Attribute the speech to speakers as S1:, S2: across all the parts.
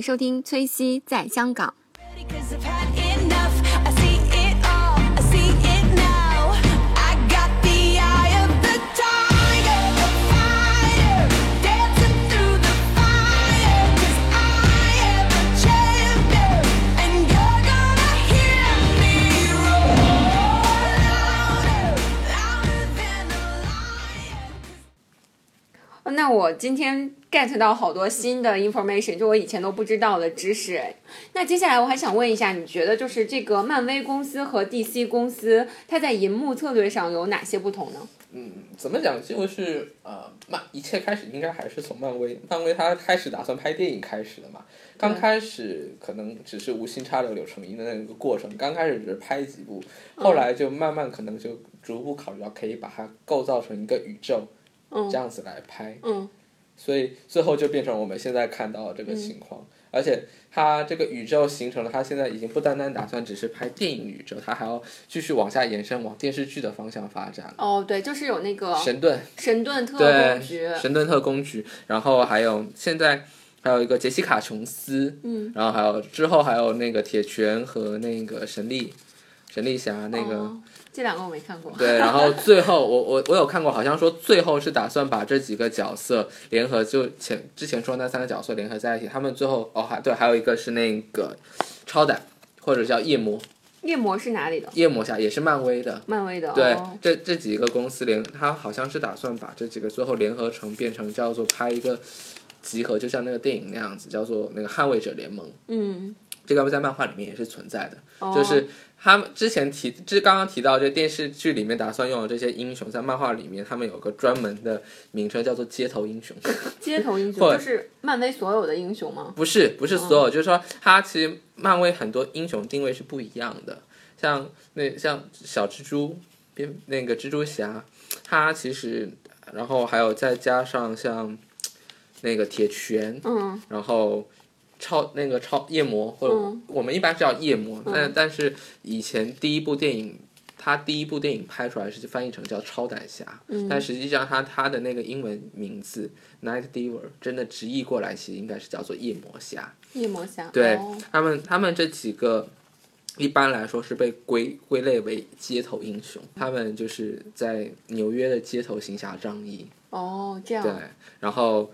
S1: 收听崔西在香港。那我今天 get 到好多新的 information，就我以前都不知道的知识。哎，那接下来我还想问一下，你觉得就是这个漫威公司和 DC 公司，它在银幕策略上有哪些不同呢？
S2: 嗯怎么讲？就是呃，漫一切开始应该还是从漫威，漫威它开始打算拍电影开始的嘛。刚开始可能只是无心插柳柳成荫的那个过程，刚开始只是拍几部，后来就慢慢可能就逐步考虑到可以把它构造成一个宇宙，这样子来拍。
S1: 嗯
S2: 所以最后就变成我们现在看到的这个情况。而且它这个宇宙形成了，它现在已经不单单打算只是拍电影宇宙，它还要继续往下延伸，往电视剧的方向发展。
S1: 哦，对，就是有那个
S2: 神盾，
S1: 神盾特工局，，
S2: 神盾特工局，然后还有现在还有一个杰西卡琼斯，嗯，然后还有之后还有那个铁拳和那个神力，神力侠那个。
S1: 哦这两个我没看过。
S2: 对，然后最后我我我有看过，好像说最后是打算把这几个角色联合，就前之前说那三个角色联合在一起，他们最后哦还对，还有一个是那个超胆或者叫夜魔，
S1: 夜魔是哪里的？
S2: 夜魔侠也是漫威的，
S1: 漫威的。
S2: 对，
S1: 哦
S2: 这这几个公司联，他好像是打算把这几个最后联合成变成叫做拍一个集合，就像那个电影那样子，叫做那个捍卫者联盟。
S1: 嗯，
S2: 这个在漫画里面也是存在的，
S1: 哦
S2: 就是他们之前提，就是刚刚提到这电视剧里面打算用的这些英雄，在漫画里面他们有个专门的名称叫做街头英雄，
S1: 街头英雄就是漫威所有的英雄吗？
S2: 不是不是所有，就是说他其实漫威很多英雄定位是不一样的，像那像小蜘蛛，边那个蜘蛛侠，他其实然后还有再加上像那个铁拳，
S1: 嗯，
S2: 然后超那个超夜魔，或者
S1: 嗯
S2: 我们一般叫夜魔，但但是以前第一部电影。他第一部电影拍出来是翻译成叫超胆侠，
S1: 嗯
S2: 但实际上他他的那个英文名字 Night Diver 真的直译过来其实应该是叫做夜魔侠。
S1: 夜魔侠。
S2: 对
S1: 哦
S2: 他们他们这几个一般来说是被归归类为街头英雄，他们就是在纽约的街头行侠仗义。
S1: 哦，这样。
S2: 对，然后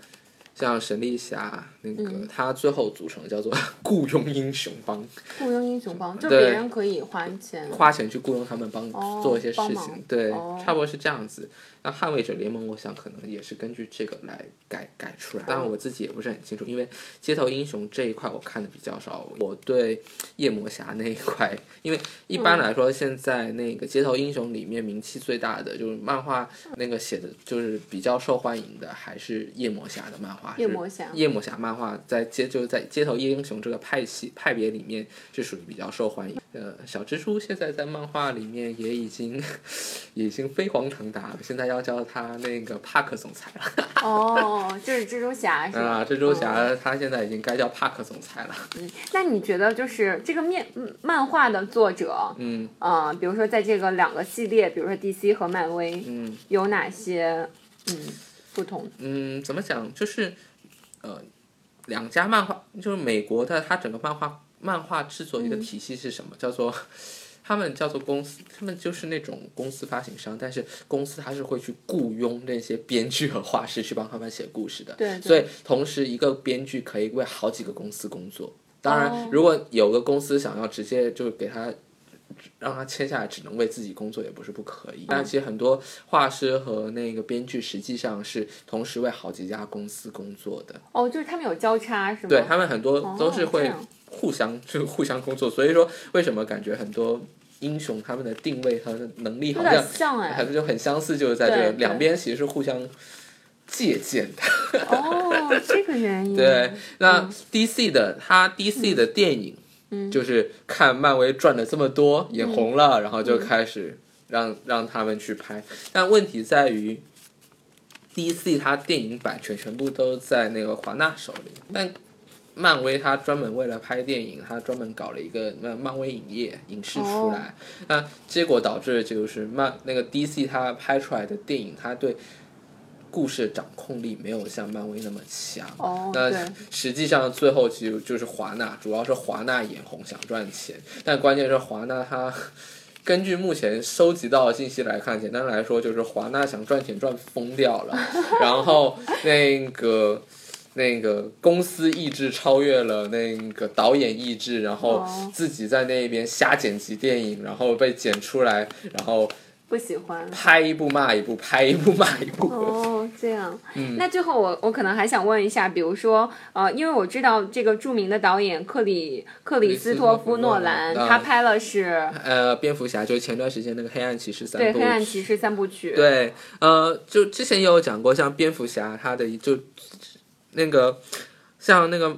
S2: 像神力侠那个，他最后组成叫做 雇佣英雄帮，
S1: 雇佣英雄帮，就别人可以花钱。
S2: 花钱去雇佣他们帮
S1: 哦
S2: 做一些事情，对，
S1: 哦
S2: 差不多是这样子。那捍卫者联盟，我想可能也是根据这个来改改出来，当然我自己也不是很清楚，因为街头英雄这一块我看的比较少，我对夜魔侠那一块，因为一般来说现在那个街头英雄里面名气最大的就是漫画那个写的就是比较受欢迎的还是夜魔侠的漫画，是
S1: 夜魔侠
S2: 夜魔侠漫画在街就是在街头夜英雄这个派系派别里面是属于比较受欢迎。呃，小蜘蛛现在在漫画里面也已经 也已经飞黄腾达了，现在要叫他那个帕克总裁了。
S1: 哦，就是蜘蛛侠是吧？
S2: 啊，蜘蛛
S1: 嗯
S2: 侠他现在已经该叫帕克总裁了。
S1: 嗯那你觉得就是这个面嗯漫画的作者，
S2: 嗯
S1: 呃，比如说在这个两个系列，比如说 DC 和漫威，
S2: 嗯
S1: 有哪些嗯不同？
S2: 嗯，怎么讲？就是呃，两家漫画，就是美国的，它整个漫画漫画制作一个体系是什么？叫做 他们叫做公司，他们就是那种公司发行商，但是公司它是会去雇佣那些编剧和画师去帮他们写故事的。
S1: 对对
S2: 所以同时一个编剧可以为好几个公司工作。当然，
S1: 哦
S2: 如果有个公司想要直接就给他让他签下来，只能为自己工作，也不是不可以。但其实很多画师和那个编剧实际上是同时为好几家公司工作的。
S1: 哦，就是他们有交叉是吗？
S2: 对他们很多都是会互相 就互相工作，所以说为什么感觉很多英雄他们的定位和能力
S1: 有
S2: 好像
S1: 点像哎。
S2: 还就很相似，就是在这个两边其实是互相借鉴的。
S1: 哦，这个原因。
S2: 对，那 DC 的他 DC 的电影，就是看漫威赚了这么多，眼红了，然后就开始让让他们去拍。但问题在于，DC 它电影版权全部都在那个华纳手里，但漫威它专门为了拍电影，它专门搞了一个那漫威影业影视出来，那结果导致就是漫那个 DC 它拍出来的电影，它对故事掌控力没有像漫威那么强。
S1: 哦
S2: 那实际上最后其实就是华纳，主要是华纳眼红想赚钱，但关键是华纳他。根据目前收集到的信息来看，简单来说就是华纳想赚钱赚疯掉了，然后那个那个公司意志超越了那个导演意志，然后
S1: 哦
S2: 自己在那边瞎剪辑电影，然后被剪出来，然后
S1: 不喜欢。
S2: 拍一部骂一部，拍一部骂一部。
S1: 哦，这样。
S2: 嗯
S1: 那最后我我可能还想问一下，比如说，呃，因为我知道这个著名的导演克里克里斯托夫诺兰，他拍了是
S2: 呃，蝙蝠侠就是前段时间那个黑暗骑士三部对
S1: 黑暗骑士三部曲。
S2: 对，呃，就之前也有讲过，像蝙蝠侠他的就那个像那个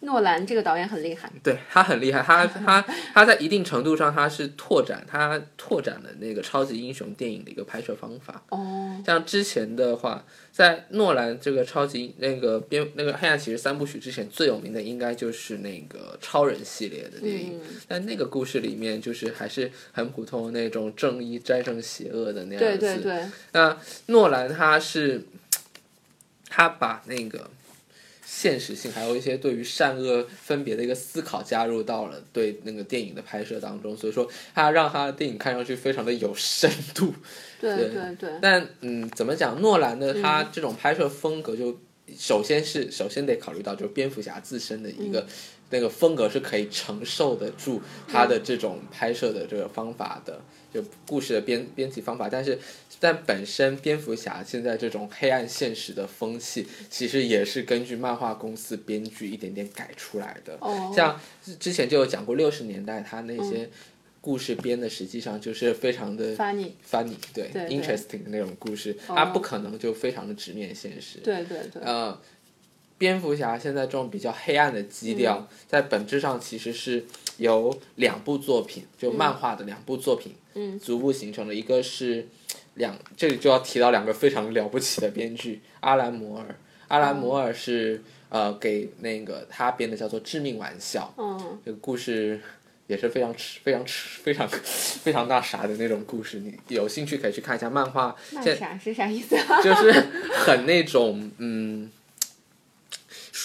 S1: 诺兰这个导演很厉害。
S2: 对他很厉害，他 他他在一定程度上他是拓展他拓展了那个超级英雄电影的一个拍摄方法。
S1: 哦，
S2: 像之前的话，在诺兰这个超级那个编那个黑暗骑士三部曲之前，最有名的应该就是那个超人系列的电影。
S1: 嗯，
S2: 但那个故事里面，就是还是很普通的那种正义战胜邪恶的那样子。
S1: 对对对，
S2: 那诺兰他是他把那个现实性，还有一些对于善恶分别的一个思考加入到了对那个电影的拍摄当中，所以说他让他的电影看上去非常的有深度。
S1: 对
S2: 对
S1: 对对，
S2: 但嗯，怎么讲？诺兰的他这种拍摄风格就，首先是首先得考虑到就是蝙蝠侠自身的一个、那个风格是可以承受得住他的这种拍摄的这个方法的，就故事的编编辑方法。但是但本身蝙蝠侠现在这种黑暗现实的风气，其实也是根据漫画公司编剧一点点改出来的。
S1: 哦，
S2: 像之之前就有讲过，六十年代他那些故事编的实际上就是非常的 funny，funny，对
S1: 对对
S2: interesting 的那种故事，
S1: 哦
S2: 不可能就非常的直面现实。
S1: 对对对，
S2: 呃，蝙蝠侠现在这种比较黑暗的基调，
S1: 嗯
S2: 在本质上其实是由两部作品，就漫画的两部作品，
S1: 嗯，
S2: 逐步形成的。一个是两，这里就要提到两个非常了不起的编剧，阿兰摩尔。阿兰摩尔是、呃给那个他编的叫做《致命玩笑》，
S1: 嗯，
S2: 这个故事也是非常吃、非常吃、非常非常那啥的那种故事。你有兴趣可以去看一下漫画，
S1: 那啥是啥意思啊？
S2: 就是 很那种嗯，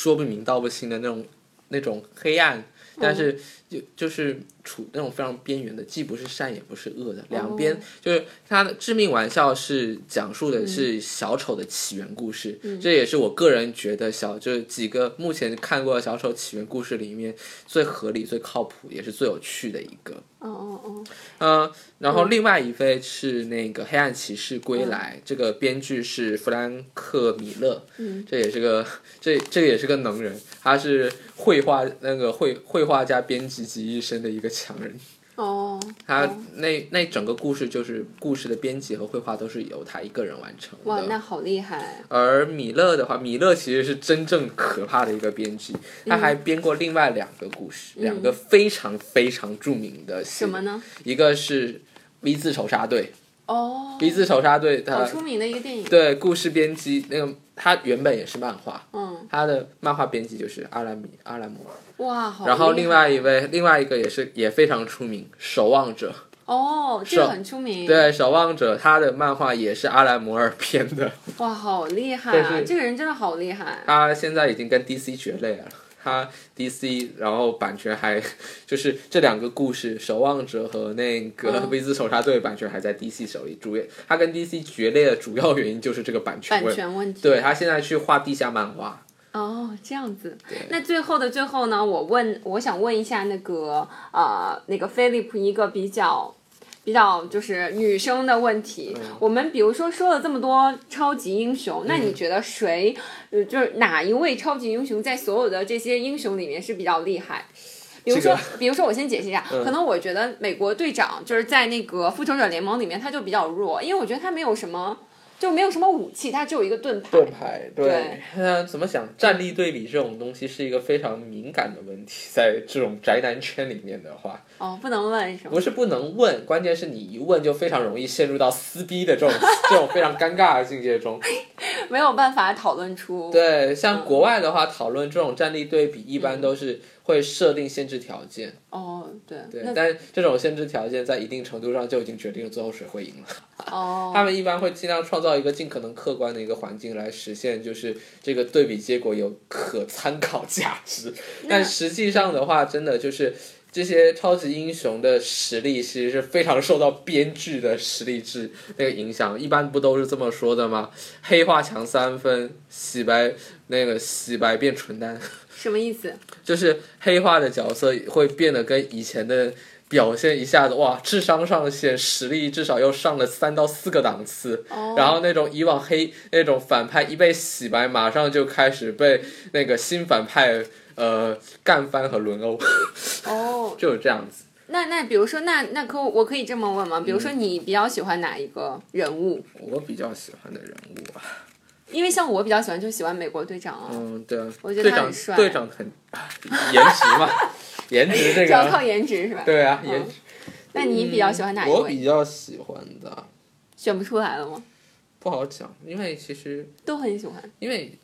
S2: 说不明道不清的那种那种黑暗，但是就就是处那种非常边缘的，既不是善也不是恶的，两边就是他的致命玩笑是讲述的是小丑的起源故事，这也是我个人觉得小就是几个目前看过的小丑起源故事里面最合理、最靠谱，也是最有趣的一个。
S1: 哦哦哦，
S2: 呃，然后另外一位是那个《黑暗骑士归来》这个编剧是弗兰克·米勒，
S1: 嗯，
S2: 这也是个这这个也是个能人，他是绘画那个绘绘画家编辑集一身的一个强人。
S1: 哦，
S2: 他
S1: 哦。
S2: 那那整个故事就是故事的编辑和绘画都是由他一个人完成
S1: 哇，那好厉害！
S2: 而米勒的话，米勒其实是真正可怕的一个编剧，他还编过另外两个故事，两个非常非常著名的
S1: 什么呢？
S2: 一个是 V 字仇杀队
S1: 哦，
S2: 鼻子仇杀队，他
S1: 好出名的一个电影。
S2: 对故事编辑那个，他原本也是漫画，
S1: 嗯，
S2: 他的漫画编辑就是阿兰米阿兰摩尔，
S1: 哇，好。
S2: 然后另外一位另外一个也是也非常出名，守望者，
S1: 哦，这个很出名。，
S2: 对守望者，他的漫画也是阿兰摩尔编的，
S1: 哇，好厉害啊！这个人真的好厉害。
S2: 他现在已经跟 DC 绝类了。他 DC，然后版权还 就是这两个故事，《守望者》和那个
S1: 嗯《
S2: 威兹仇杀队》版权还在 DC 手里。主要他跟 DC 决裂的主要原因就是这个版权
S1: 版。权问题。
S2: 对他现在去画地下漫画，
S1: 哦，这样子。那最后的最后呢，我问，我想问一下那个呃，那个 Philip 一个比较。比较就是女生的问题，我们比如说说了这么多超级英雄，那你觉得谁，呃，就是哪一位超级英雄在所有的这些英雄里面是比较厉害？比如说，
S2: 这
S1: 比如说，我先解释一下，可能我觉得美国队长就是在那个复仇者联盟里面他就比较弱，因为我觉得他没有什么，就没有什么武器，他只有一个盾牌。
S2: 盾牌，对
S1: 对，
S2: 那怎么讲？战力对比这种东西是一个非常敏感的问题，在这种宅男圈里面的话，
S1: 哦，不能问是吗？
S2: 不是不能问，关键是你一问就非常容易陷入到撕逼的这种 这种非常尴尬的境界中。
S1: 没有办法讨论出。
S2: 对，像国外的话，讨论这种战力对比，一般都是会设定限制条件。
S1: 哦，对，
S2: 对，但这种限制条件在一定程度上就已经决定了最后谁会赢了。
S1: 哦，
S2: 他们一般会尽量创造一个尽可能客观的一个环境来实现，就是这个对比结果有可参考价值。但实际上的话，真的就是这些超级英雄的实力其实是非常受到编剧的实力制那个影响。一般不都是这么说的吗？黑化强三分，洗白那个洗白变纯单，
S1: 什么意思？
S2: 就是黑化的角色会变得跟以前的。表现一下子哇，智商上线，实力至少又上了三到四个档次。
S1: 哦
S2: 然后那种以往黑那种反派一被洗白，马上就开始被那个新反派呃干翻和轮殴，
S1: 哦，
S2: 就是这样子。
S1: 那那比如说，那那可我可以这么问吗？比如说，你比较喜欢哪一个人物？
S2: 我比较喜欢的人物啊，
S1: 因为像我比较喜欢，就喜欢美国队长啊，
S2: 嗯，对啊，
S1: 我觉得他很帅
S2: 队长很 颜值嘛，颜值这个
S1: 主要靠，颜值是吧？
S2: 对啊，
S1: 嗯
S2: 颜值。
S1: 那你比较喜欢哪一位？
S2: 我比较喜欢的
S1: 选不出来了吗？
S2: 不好讲，因为其实
S1: 都很喜欢。
S2: 因为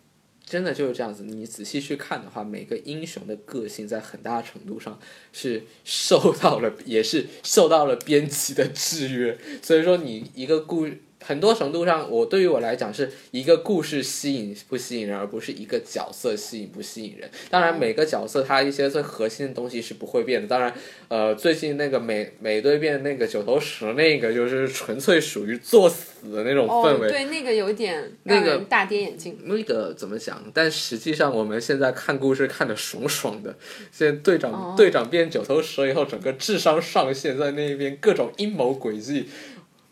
S2: 真的就是这样子，你仔细去看的话，每个英雄的个性在很大程度上是受到了，也是受到了编辑的制约。所以说，你一个故很多程度上，我对于我来讲是一个故事吸引不吸引人，而不是一个角色吸引不吸引人。当然，每个角色它一些最核心的东西是不会变的。当然，呃，最近那个美美队变那个九头蛇那个，就是纯粹属于作死的那种
S1: 哦
S2: 氛，围。
S1: 对，那个有点
S2: 那个
S1: 大跌眼镜。
S2: 那个怎么讲？但实际上我们现在看故事看的爽爽的。现在队长、
S1: 哦
S2: 队长变九头蛇以后，整个智商上线，在那边各种阴谋诡计、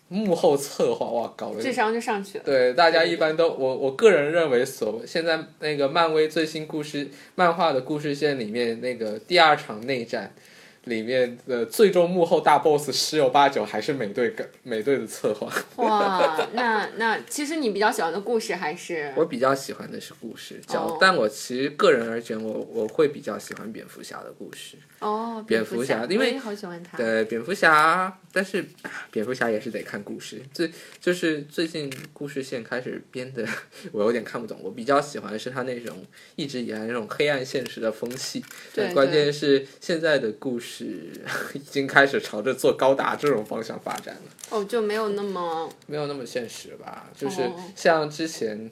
S2: 幕后策划，哇，搞了
S1: 智商就上去了。
S2: 对大家一般都我我个人认为所谓现在那个漫威最新故事漫画的故事线里面那个第二场内战。里面的最终幕后大 boss 十有八九还是美队跟美队的策划。
S1: 哇，那那其实你比较喜欢的故事还是
S2: 我比较喜欢的是故事角，
S1: 哦
S2: 但我其实个人而言，我我会比较喜欢蝙蝠侠的故事。
S1: 哦，
S2: 蝙
S1: 蝠
S2: 蝠侠因为
S1: 好喜欢他。
S2: 对，蝙蝠侠，但是 蝙蝠侠也是得看故事。最就是最近故事线开始编的，我有点看不懂。我比较喜欢的是他那种一直以来那种黑暗现实的风气。
S1: 对
S2: 关键是现在的故事 已经开始朝着做高达这种方向发展了。
S1: 哦，就没有那么
S2: 没有那么现实吧，就是
S1: 哦
S2: 像之前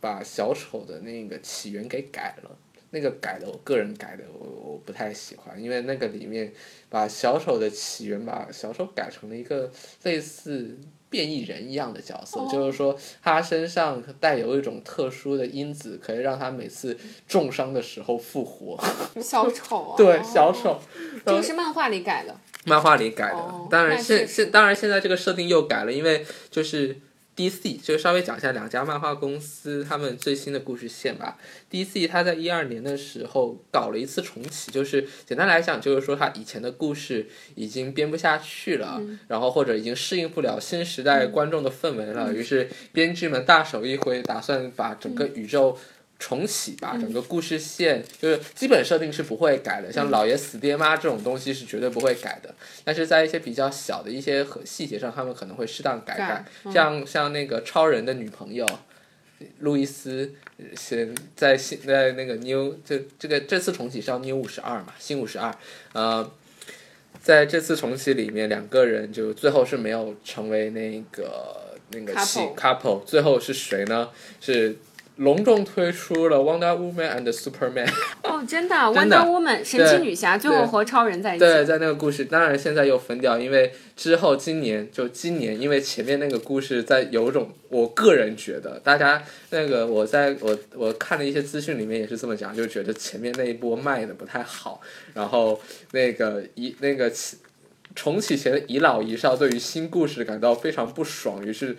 S2: 把小丑的那个起源给改了，那个改的我个人改的我我不太喜欢，因为那个里面把小丑的起源把小丑改成了一个类似。变异人一样的角色，
S1: 哦
S2: 就是说他身上带有一种特殊的因子，可以让他每次重伤的时候复活。
S1: 小丑啊。
S2: 对，
S1: 哦
S2: 小丑，
S1: 这个是漫画里改的。
S2: 漫画里改的，
S1: 哦
S2: 当然现现当然现在这个设定又改了，因为就是 DC 就稍微讲一下两家漫画公司他们最新的故事线吧。DC 它在一二年的时候搞了一次重启，就是简单来讲就是说它以前的故事已经编不下去了，然后或者已经适应不了新时代观众的氛围了，于是编剧们大手一挥，打算把整个宇宙。重启吧，整个故事线就是基本设定是不会改的，像老爷死爹妈这种东西是绝对不会改的。但是在一些比较小的一些和细节上，他们可能会适当改改像像那个超人的女朋友路易斯，现在现在那个 New 这这个这次重启是要 New 五十二嘛，新五十二，呃，在这次重启里面，两个人就最后是没有成为那个那个
S1: couple，
S2: 最后是谁呢？是隆重推出了 Wonder Woman and Superman。
S1: 哦，真的啊
S2: 真的
S1: ，Wonder Woman 神奇女侠最后和超人在一起。
S2: 对，在那个故事，当然现在又分掉，因为之后今年就今年，因为前面那个故事在有种，我个人觉得，大家那个我在我我看了一些资讯里面也是这么讲，就觉得前面那一波卖的不太好，然后那个一那个起重启前的遗老遗少对于新故事感到非常不爽，于是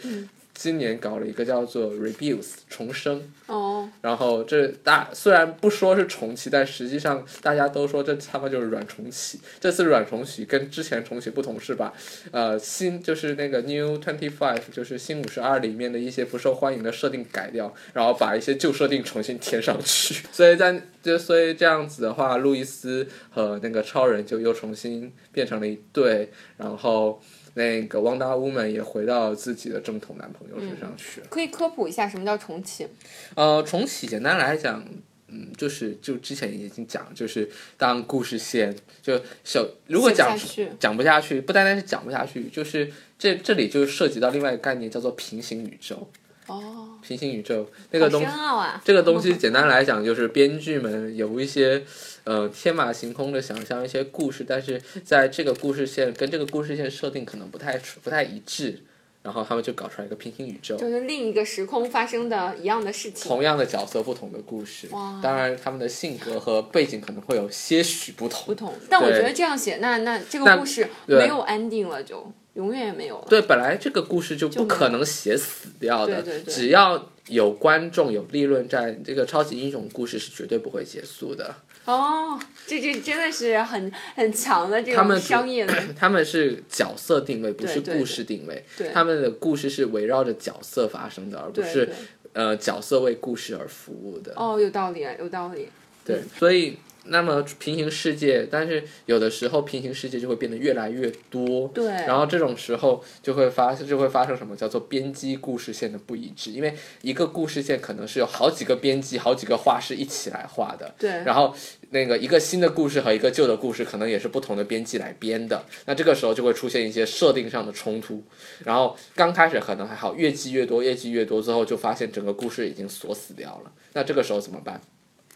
S2: 今年搞了一个叫做 Rebirth 重生。
S1: 哦，
S2: 然后这大虽然不说是重启，但实际上大家都说这他妈就是软重启。这次软重启跟之前重启不同是把，呃，新就是那个 New Twenty Five，就是新五十二里面的一些不受欢迎的设定改掉，然后把一些旧设定重新添上去。所以在就所以这样子的话，路易斯和那个超人就又重新变成了一对，然后。那个汪达 woman 也回到自己的正统男朋友身上去了。
S1: 可以科普一下什么叫重启？
S2: 呃，重启简单来讲，嗯，就是就之前已经讲，就是当故事线就小如果讲讲不下去，不单单是讲不下去，就是这这里就涉及到另外一个概念，叫做平行宇宙。
S1: 哦，
S2: 平行宇宙那个
S1: 好
S2: 东
S1: 深奥啊！
S2: 这个东西简单来讲，就是编剧们有一些呃天马行空的想象一些故事，但是在这个故事线跟这个故事线设定可能不太不太一致，然后他们就搞出来一个平行宇宙。
S1: 就是另一个时空发生的一样的事情。
S2: 同样的角色，不同的故事
S1: 哇，
S2: 当然他们的性格和背景可能会有些许不同。
S1: 不同，但我觉得这样写，那那这个故事没有 ending 了，就永远也没有了。
S2: 对，本来这个故事就不可能写死掉的，
S1: 对对对
S2: 只要有观众有利润在，这个超级英雄故事是绝对不会结束的。
S1: 哦，这这真的是很很强的这种商业的，
S2: 他们是角色定位，不是故事定位。
S1: 对
S2: 他们的故事是围绕着角色发生的，而不
S1: 对
S2: 是
S1: 对
S2: 呃角色为故事而服务的。
S1: 哦，有道理，有道理。
S2: 对，所以那么平行世界，但是有的时候平行世界就会变得越来越多。
S1: 对
S2: 然后这种时候就会发就会发生什么叫做编辑故事线的不一致，因为一个故事线可能是有好几个编辑、好几个画师一起来画的。
S1: 对
S2: 然后那个一个新的故事和一个旧的故事，可能也是不同的编辑来编的。那这个时候就会出现一些设定上的冲突。然后刚开始可能还好，越积越多，越积越多最后，就发现整个故事已经锁死掉了。那这个时候怎么办？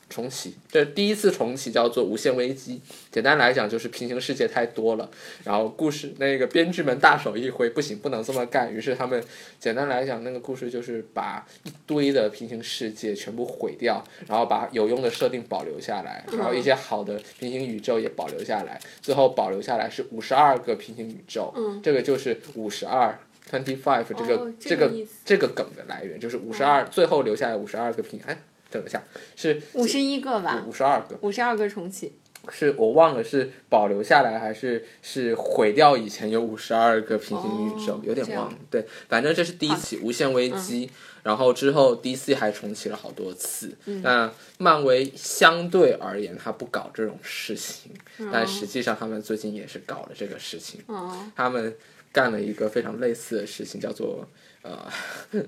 S2: 重启，这第一次重启叫做无限危机。简单来讲就是平行世界太多了，然后故事那个编剧们大手一挥，不行，不能这么干。于是他们简单来讲，那个故事就是把一堆的平行世界全部毁掉，然后把有用的设定保留下来，然后一些好的平行宇宙也保留下来，最后保留下来是五十二个平行宇宙，这个就是五十二。Twenty five 这个、这个
S1: 这个
S2: 这个梗的来源就是五十二，最后留下来五十二个平，哎，等一下是
S1: 五十一个吧，
S2: 五十二个，
S1: 五十二个重启。
S2: 是我忘了是保留下来还是是毁掉以前有五十二个平行宇宙，
S1: 哦
S2: 有点忘了。对，反正这是第一起无限危机，然后之后 DC 还重启了好多次。那漫威相对而言，他不搞这种事情，但实际上他们最近也是搞了这个事情。
S1: 哦，
S2: 他们干了一个非常类似的事情，叫做呃，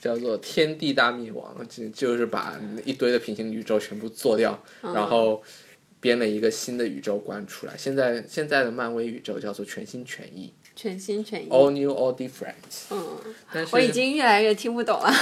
S2: 叫做天地大灭亡，就就是把一堆的平行宇宙全部做掉，然后编了一个新的宇宙观出来。现在现在的漫威宇宙叫做全心全意
S1: 全心全意。
S2: ，all new all different。
S1: 嗯，
S2: 但是
S1: 我已经越来越听不懂了。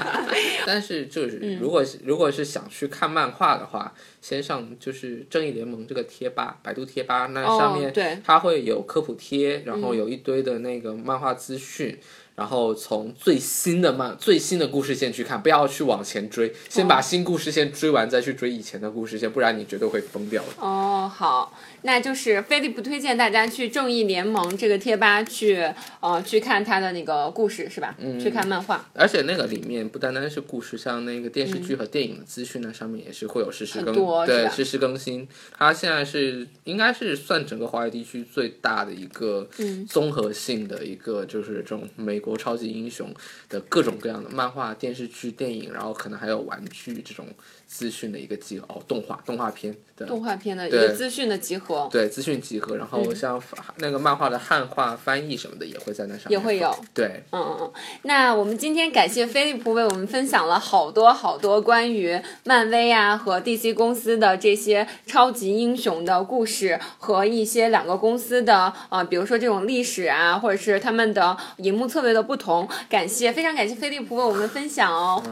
S2: 但是就是
S1: 嗯
S2: 如果是、如果是想去看漫画的话，先上就是正义联盟这个贴吧，百度贴吧那上面、它会有科普贴，然后有一堆的那个漫画资讯。然后从最新的漫最新的故事线去看，不要去往前追，先把新故事线追完，再去追以前的故事线，不然你绝对会疯掉的。
S1: 哦，好，那就是飞利浦推荐大家去正义联盟这个贴吧去呃去看他的那个故事是吧？
S2: 嗯
S1: 去看漫画。
S2: 而且那个里面不单单是故事，像那个电视剧和电影的资讯呢，上面也是会有实时更对实时更新。它现在是应该是算整个华语地区最大的一个
S1: 嗯
S2: 综合性的一个，就是这种美国超级英雄的各种各样的漫画、电视剧、电影，然后可能还有玩具这种资讯的一个集合哦，动画动画片的
S1: 动画片的一个资讯的集合
S2: 对资讯集合，然后像那个漫画的汉化翻译什么的也会在那上面
S1: 也会有
S2: 对。
S1: 嗯嗯嗯，那我们今天感谢飞利浦为我们分享了好多好多关于漫威啊和 DC 公司的这些超级英雄的故事和一些两个公司的啊、呃比如说这种历史啊，或者是他们的荧幕策略的不同。感谢，非常感谢飞利浦为我们分享哦。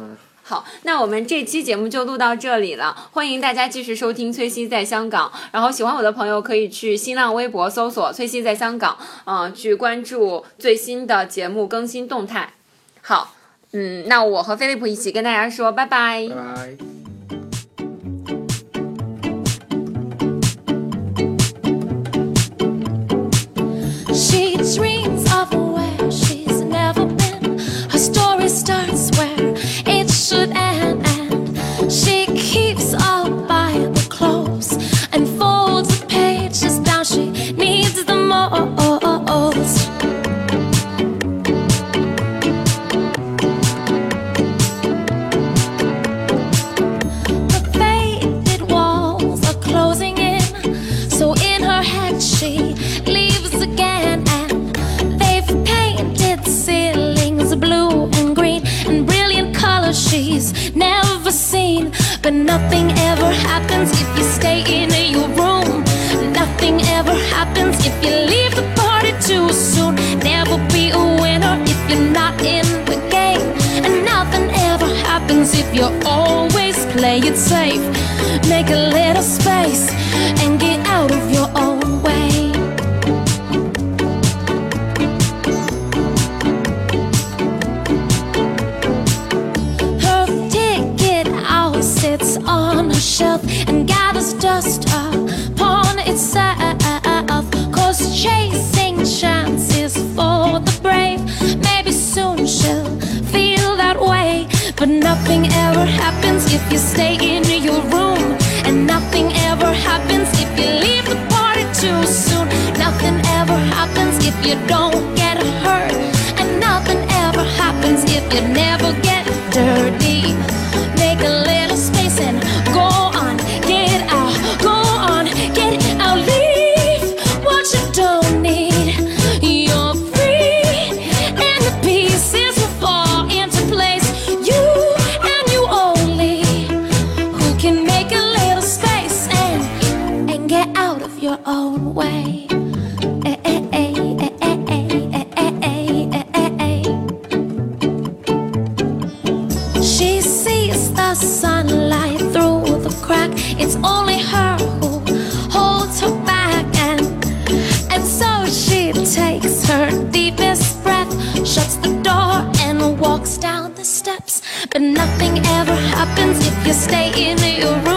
S1: 好，那我们这期节目就录到这里了，欢迎大家继续收听崔西在香港。然后喜欢我的朋友可以去新浪微博搜索“崔西在香港”，嗯、去关注最新的节目更新动态。好，嗯，那我和菲利普一起跟大家说拜拜
S2: 拜拜。
S3: space and get out of your own way. Her ticket sits on shelf and gathers dust upon chasing chances for the brave, maybe soon she'll feel that way. But nothing ever happens if you stay. could never You stay in your room.